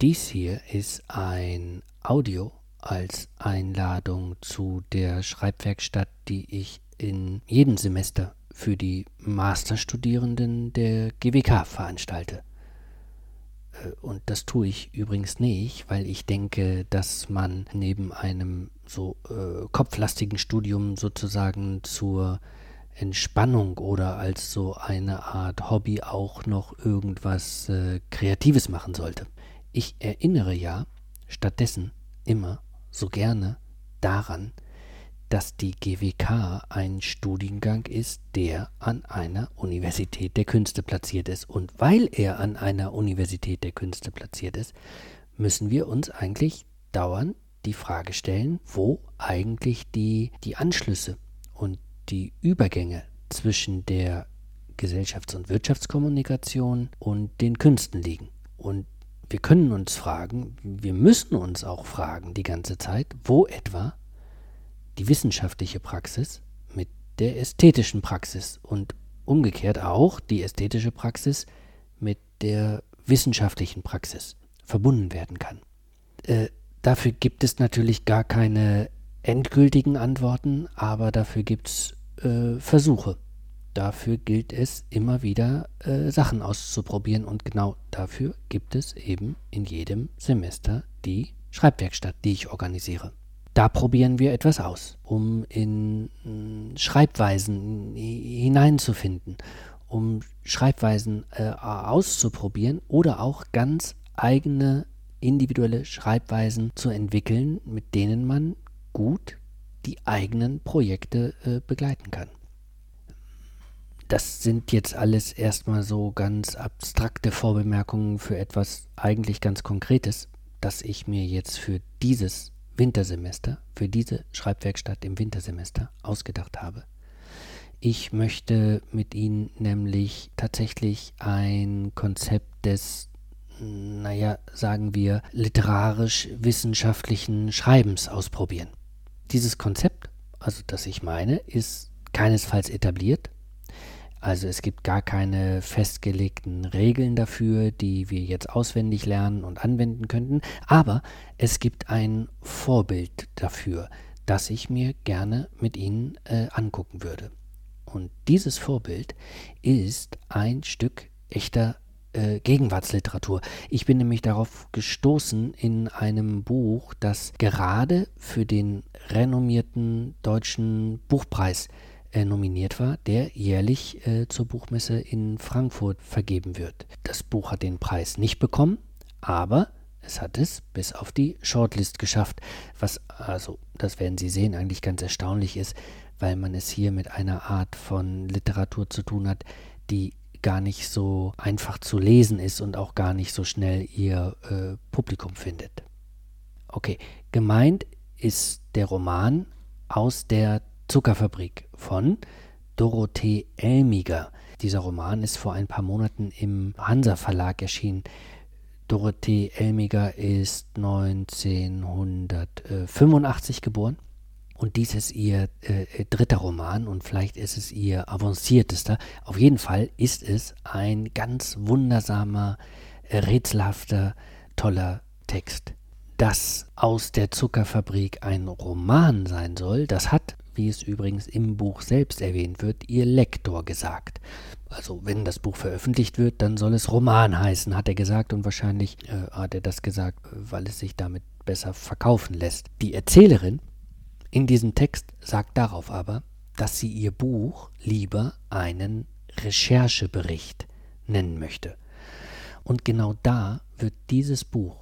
Dies hier ist ein Audio als Einladung zu der Schreibwerkstatt, die ich in jedem Semester für die Masterstudierenden der GWK veranstalte. Äh, und das tue ich übrigens nicht, weil ich denke, dass man neben einem so äh, kopflastigen Studium sozusagen zur Entspannung oder als so eine Art Hobby auch noch irgendwas äh, Kreatives machen sollte. Ich erinnere ja stattdessen immer so gerne daran, dass die GWK ein Studiengang ist, der an einer Universität der Künste platziert ist. Und weil er an einer Universität der Künste platziert ist, müssen wir uns eigentlich dauernd die Frage stellen, wo eigentlich die, die Anschlüsse und die Übergänge zwischen der Gesellschafts- und Wirtschaftskommunikation und den Künsten liegen. Und wir können uns fragen, wir müssen uns auch fragen die ganze Zeit, wo etwa die wissenschaftliche Praxis mit der ästhetischen Praxis und umgekehrt auch die ästhetische Praxis mit der wissenschaftlichen Praxis verbunden werden kann. Äh, dafür gibt es natürlich gar keine endgültigen Antworten, aber dafür gibt es äh, Versuche dafür gilt es immer wieder äh, Sachen auszuprobieren und genau dafür gibt es eben in jedem Semester die Schreibwerkstatt, die ich organisiere. Da probieren wir etwas aus, um in äh, Schreibweisen hineinzufinden, um Schreibweisen äh, auszuprobieren oder auch ganz eigene individuelle Schreibweisen zu entwickeln, mit denen man gut die eigenen Projekte äh, begleiten kann das sind jetzt alles erstmal so ganz abstrakte Vorbemerkungen für etwas eigentlich ganz Konkretes, das ich mir jetzt für dieses Wintersemester, für diese Schreibwerkstatt im Wintersemester ausgedacht habe. Ich möchte mit Ihnen nämlich tatsächlich ein Konzept des, naja, sagen wir, literarisch-wissenschaftlichen Schreibens ausprobieren. Dieses Konzept, also das ich meine, ist keinesfalls etabliert, also es gibt gar keine festgelegten Regeln dafür, die wir jetzt auswendig lernen und anwenden könnten, aber es gibt ein Vorbild dafür, das ich mir gerne mit Ihnen äh, angucken würde. Und dieses Vorbild ist ein Stück echter äh, Gegenwartsliteratur. Ich bin nämlich darauf gestoßen in einem Buch, das gerade für den renommierten deutschen Buchpreis äh, nominiert war, der jährlich äh, zur Buchmesse in Frankfurt vergeben wird. Das Buch hat den Preis nicht bekommen, aber es hat es bis auf die Shortlist geschafft, was also, das werden Sie sehen, eigentlich ganz erstaunlich ist, weil man es hier mit einer Art von Literatur zu tun hat, die gar nicht so einfach zu lesen ist und auch gar nicht so schnell ihr äh, Publikum findet. Okay, gemeint ist der Roman aus der Zuckerfabrik von Dorothee Elmiger. Dieser Roman ist vor ein paar Monaten im Hansa Verlag erschienen. Dorothee Elmiger ist 1985 geboren und dies ist ihr äh, dritter Roman und vielleicht ist es ihr avanciertester. Auf jeden Fall ist es ein ganz wundersamer, äh, rätselhafter, toller Text. Dass aus der Zuckerfabrik ein Roman sein soll, das hat wie es übrigens im Buch selbst erwähnt wird, ihr Lektor gesagt. Also wenn das Buch veröffentlicht wird, dann soll es Roman heißen, hat er gesagt und wahrscheinlich äh, hat er das gesagt, weil es sich damit besser verkaufen lässt. Die Erzählerin in diesem Text sagt darauf aber, dass sie ihr Buch lieber einen Recherchebericht nennen möchte. Und genau da wird dieses Buch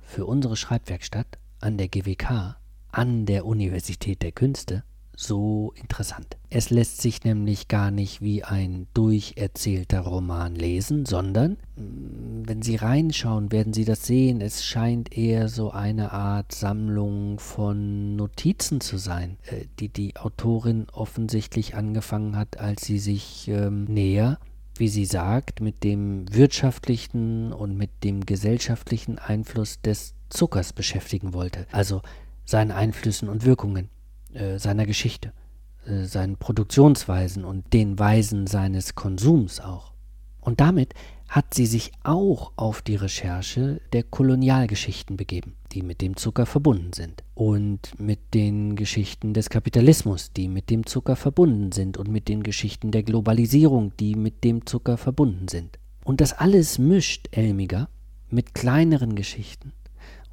für unsere Schreibwerkstatt an der GWK, an der Universität der Künste, so interessant. Es lässt sich nämlich gar nicht wie ein durcherzählter Roman lesen, sondern mm, wenn Sie reinschauen, werden Sie das sehen. Es scheint eher so eine Art Sammlung von Notizen zu sein, äh, die die Autorin offensichtlich angefangen hat, als sie sich ähm, näher wie sie sagt, mit dem wirtschaftlichen und mit dem gesellschaftlichen Einfluss des Zuckers beschäftigen wollte, also seinen Einflüssen und Wirkungen. Äh, seiner Geschichte, äh, seinen Produktionsweisen und den Weisen seines Konsums auch. Und damit hat sie sich auch auf die Recherche der Kolonialgeschichten begeben, die mit dem Zucker verbunden sind. Und mit den Geschichten des Kapitalismus, die mit dem Zucker verbunden sind. Und mit den Geschichten der Globalisierung, die mit dem Zucker verbunden sind. Und das alles mischt Elmiger mit kleineren Geschichten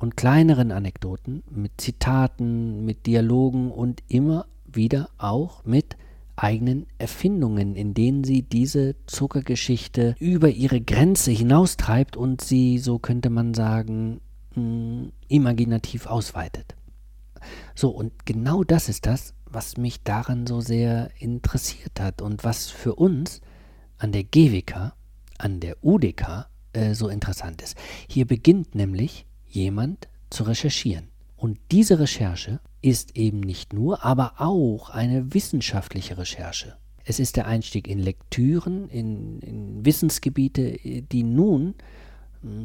und kleineren Anekdoten, mit Zitaten, mit Dialogen und immer wieder auch mit eigenen Erfindungen, in denen sie diese Zuckergeschichte über ihre Grenze hinaustreibt und sie, so könnte man sagen, hm, imaginativ ausweitet. So, und genau das ist das, was mich daran so sehr interessiert hat und was für uns an der GWK, an der UDK äh, so interessant ist. Hier beginnt nämlich jemand zu recherchieren. Und diese Recherche ist eben nicht nur, aber auch eine wissenschaftliche Recherche. Es ist der Einstieg in Lektüren, in, in Wissensgebiete, die nun,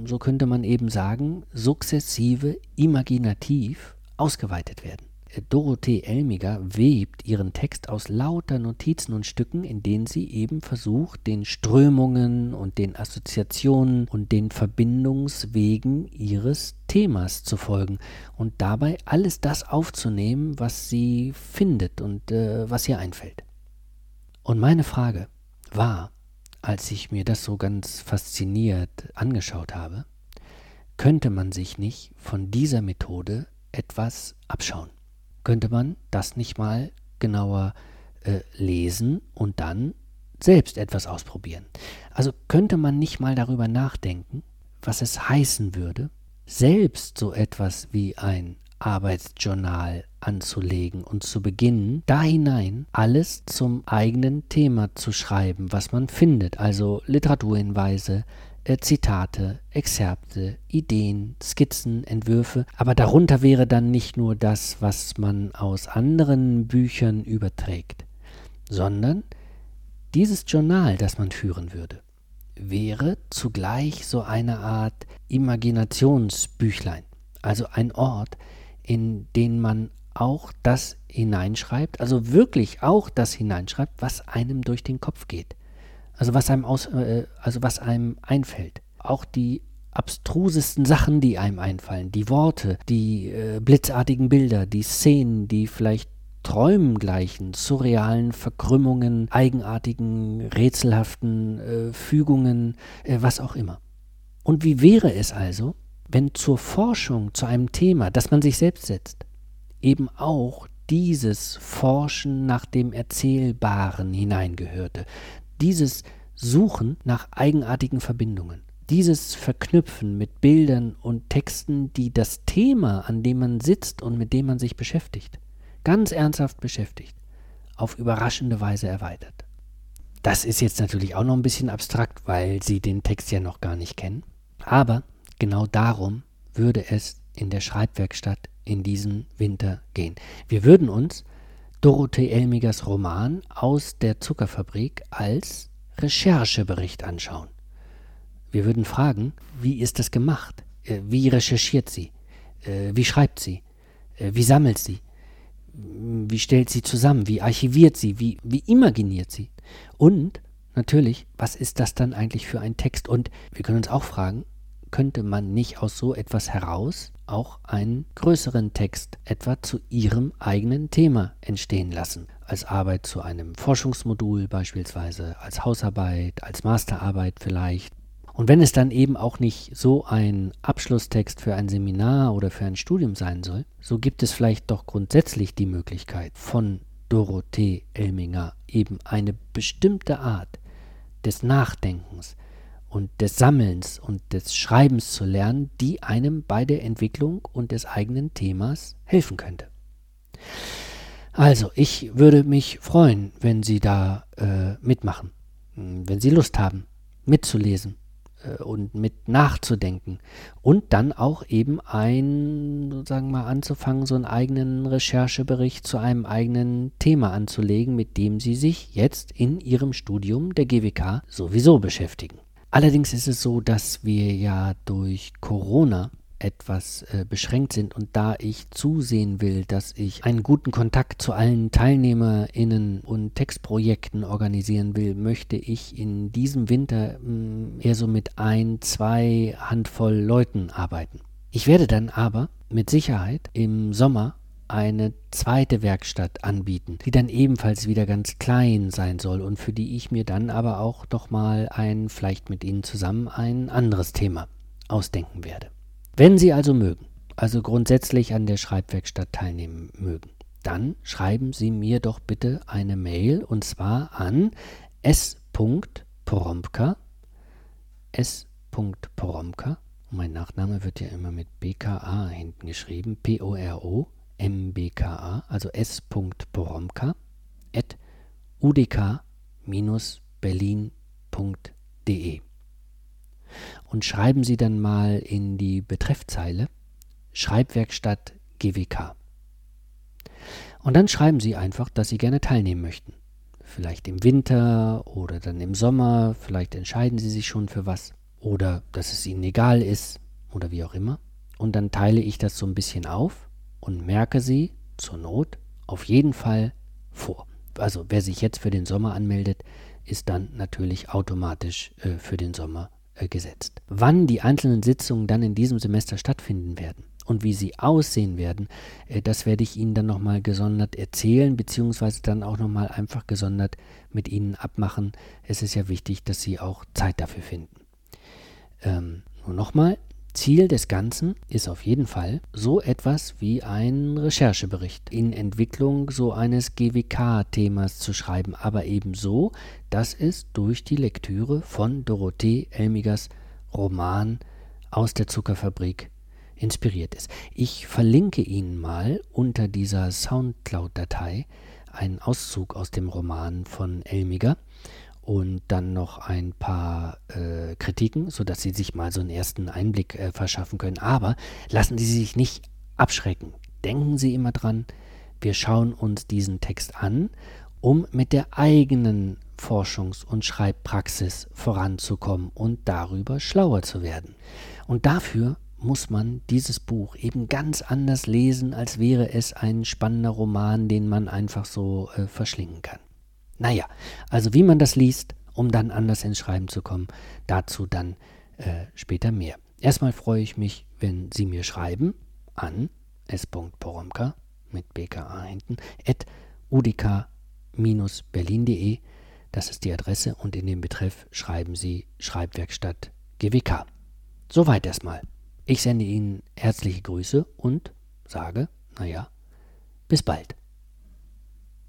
so könnte man eben sagen, sukzessive, imaginativ ausgeweitet werden. Dorothee Elmiger webt ihren Text aus lauter Notizen und Stücken, in denen sie eben versucht, den Strömungen und den Assoziationen und den Verbindungswegen ihres Themas zu folgen und dabei alles das aufzunehmen, was sie findet und äh, was ihr einfällt. Und meine Frage war, als ich mir das so ganz fasziniert angeschaut habe, könnte man sich nicht von dieser Methode etwas abschauen? Könnte man das nicht mal genauer äh, lesen und dann selbst etwas ausprobieren. Also könnte man nicht mal darüber nachdenken, was es heißen würde, selbst so etwas wie ein Arbeitsjournal anzulegen und zu beginnen, da hinein alles zum eigenen Thema zu schreiben, was man findet, also Literaturhinweise, äh, Zitate, Exzerpte, Ideen, Skizzen, Entwürfe, aber darunter wäre dann nicht nur das, was man aus anderen Büchern überträgt, sondern dieses Journal, das man führen würde, wäre zugleich so eine Art Imaginationsbüchlein, also ein Ort, in den man auch das hineinschreibt, also wirklich auch das hineinschreibt, was einem durch den Kopf geht. Also was einem aus, äh, also was einem einfällt. Auch die abstrusesten Sachen, die einem einfallen, die Worte, die äh, blitzartigen Bilder, die Szenen, die vielleicht Träumen gleichen, surrealen Verkrümmungen, eigenartigen, rätselhaften äh, Fügungen, äh, was auch immer. Und wie wäre es also, wenn zur Forschung zu einem Thema, das man sich selbst setzt, eben auch dieses Forschen nach dem Erzählbaren hineingehörte, dieses Suchen nach eigenartigen Verbindungen, dieses Verknüpfen mit Bildern und Texten, die das Thema, an dem man sitzt und mit dem man sich beschäftigt, ganz ernsthaft beschäftigt, auf überraschende Weise erweitert. Das ist jetzt natürlich auch noch ein bisschen abstrakt, weil Sie den Text ja noch gar nicht kennen. Aber genau darum würde es in der Schreibwerkstatt in diesem Winter gehen. Wir würden uns Dorothee Elmigers Roman aus der Zuckerfabrik als Recherchebericht anschauen. Wir würden fragen, wie ist das gemacht? Äh, wie recherchiert sie? Äh, wie schreibt sie? Äh, wie sammelt sie? Wie stellt sie zusammen? Wie archiviert sie? Wie, wie imaginiert sie? Und natürlich, was ist das dann eigentlich für ein Text? Und wir können uns auch fragen, könnte man nicht aus so etwas heraus auch einen größeren Text etwa zu ihrem eigenen Thema entstehen lassen. Als Arbeit zu einem Forschungsmodul beispielsweise, als Hausarbeit, als Masterarbeit vielleicht. Und wenn es dann eben auch nicht so ein Abschlusstext für ein Seminar oder für ein Studium sein soll, so gibt es vielleicht doch grundsätzlich die Möglichkeit von Dorothee Elminger eben eine bestimmte Art des Nachdenkens, und des Sammelns und des Schreibens zu lernen, die einem bei der Entwicklung und des eigenen Themas helfen könnte. Also, ich würde mich freuen, wenn Sie da äh, mitmachen, wenn Sie Lust haben, mitzulesen äh, und mit nachzudenken und dann auch eben ein, sozusagen mal anzufangen, so einen eigenen Recherchebericht zu einem eigenen Thema anzulegen, mit dem Sie sich jetzt in Ihrem Studium der GWK sowieso beschäftigen. Allerdings ist es so, dass wir ja durch Corona etwas äh, beschränkt sind und da ich zusehen will, dass ich einen guten Kontakt zu allen TeilnehmerInnen und Textprojekten organisieren will, möchte ich in diesem Winter mh, mm, eher so mit ein, zwei Handvoll Leuten arbeiten. Ich werde dann aber mit Sicherheit im Sommer eine zweite Werkstatt anbieten, die dann ebenfalls wieder ganz klein sein soll und für die ich mir dann aber auch doch mal ein, vielleicht mit Ihnen zusammen, ein anderes Thema ausdenken werde. Wenn Sie also mögen, also grundsätzlich an der Schreibwerkstatt teilnehmen mögen, dann schreiben Sie mir doch bitte eine Mail und zwar an s.poromka s.poromka mein Nachname wird ja immer mit BKA hinten geschrieben, P-O-R-O-M-B-K-A, also s.poromka at udk-berlin.de und schreiben Sie dann mal in die Betreffzeile Schreibwerkstatt GWK. Und dann schreiben Sie einfach, dass Sie gerne teilnehmen möchten. Vielleicht im Winter oder dann im Sommer, vielleicht entscheiden Sie sich schon für was. Oder dass es Ihnen egal ist oder wie auch immer. Und dann teile ich das so ein bisschen auf und merke Sie zur Not auf jeden Fall vor. Also wer sich jetzt für den Sommer anmeldet, ist dann natürlich automatisch äh, für den Sommer äh, gesetzt. Wann die einzelnen Sitzungen dann in diesem Semester stattfinden werden und wie sie aussehen werden, äh, das werde ich Ihnen dann nochmal gesondert erzählen, beziehungsweise dann auch nochmal einfach gesondert mit Ihnen abmachen. Es ist ja wichtig, dass Sie auch Zeit dafür finden. Ähm, nur nochmal, Ziel des Ganzen ist auf jeden Fall so etwas wie ein Recherchebericht in Entwicklung so eines GWK-Themas zu schreiben, aber eben so, dass es durch die Lektüre von Dorothee Elmigers Roman aus der Zuckerfabrik inspiriert ist. Ich verlinke Ihnen mal unter dieser Soundcloud-Datei einen Auszug aus dem Roman von Elmiger und dann noch ein paar äh, Kritiken, sodass Sie sich mal so einen ersten Einblick äh, verschaffen können. Aber lassen Sie sich nicht abschrecken. Denken Sie immer dran, wir schauen uns diesen Text an, um mit der eigenen Forschungs- und Schreibpraxis voranzukommen und darüber schlauer zu werden. Und dafür muss man dieses Buch eben ganz anders lesen, als wäre es ein spannender Roman, den man einfach so äh, verschlingen kann. Naja, also wie man das liest, um dann anders ins Schreiben zu kommen, dazu dann äh, später mehr. Erstmal freue ich mich, wenn Sie mir schreiben an s.poromka mit bka hinten at udk-berlin.de. Das ist die Adresse und in dem Betreff schreiben Sie Schreibwerkstatt GWK. Soweit erstmal. Ich sende Ihnen herzliche Grüße und sage, naja, bis bald.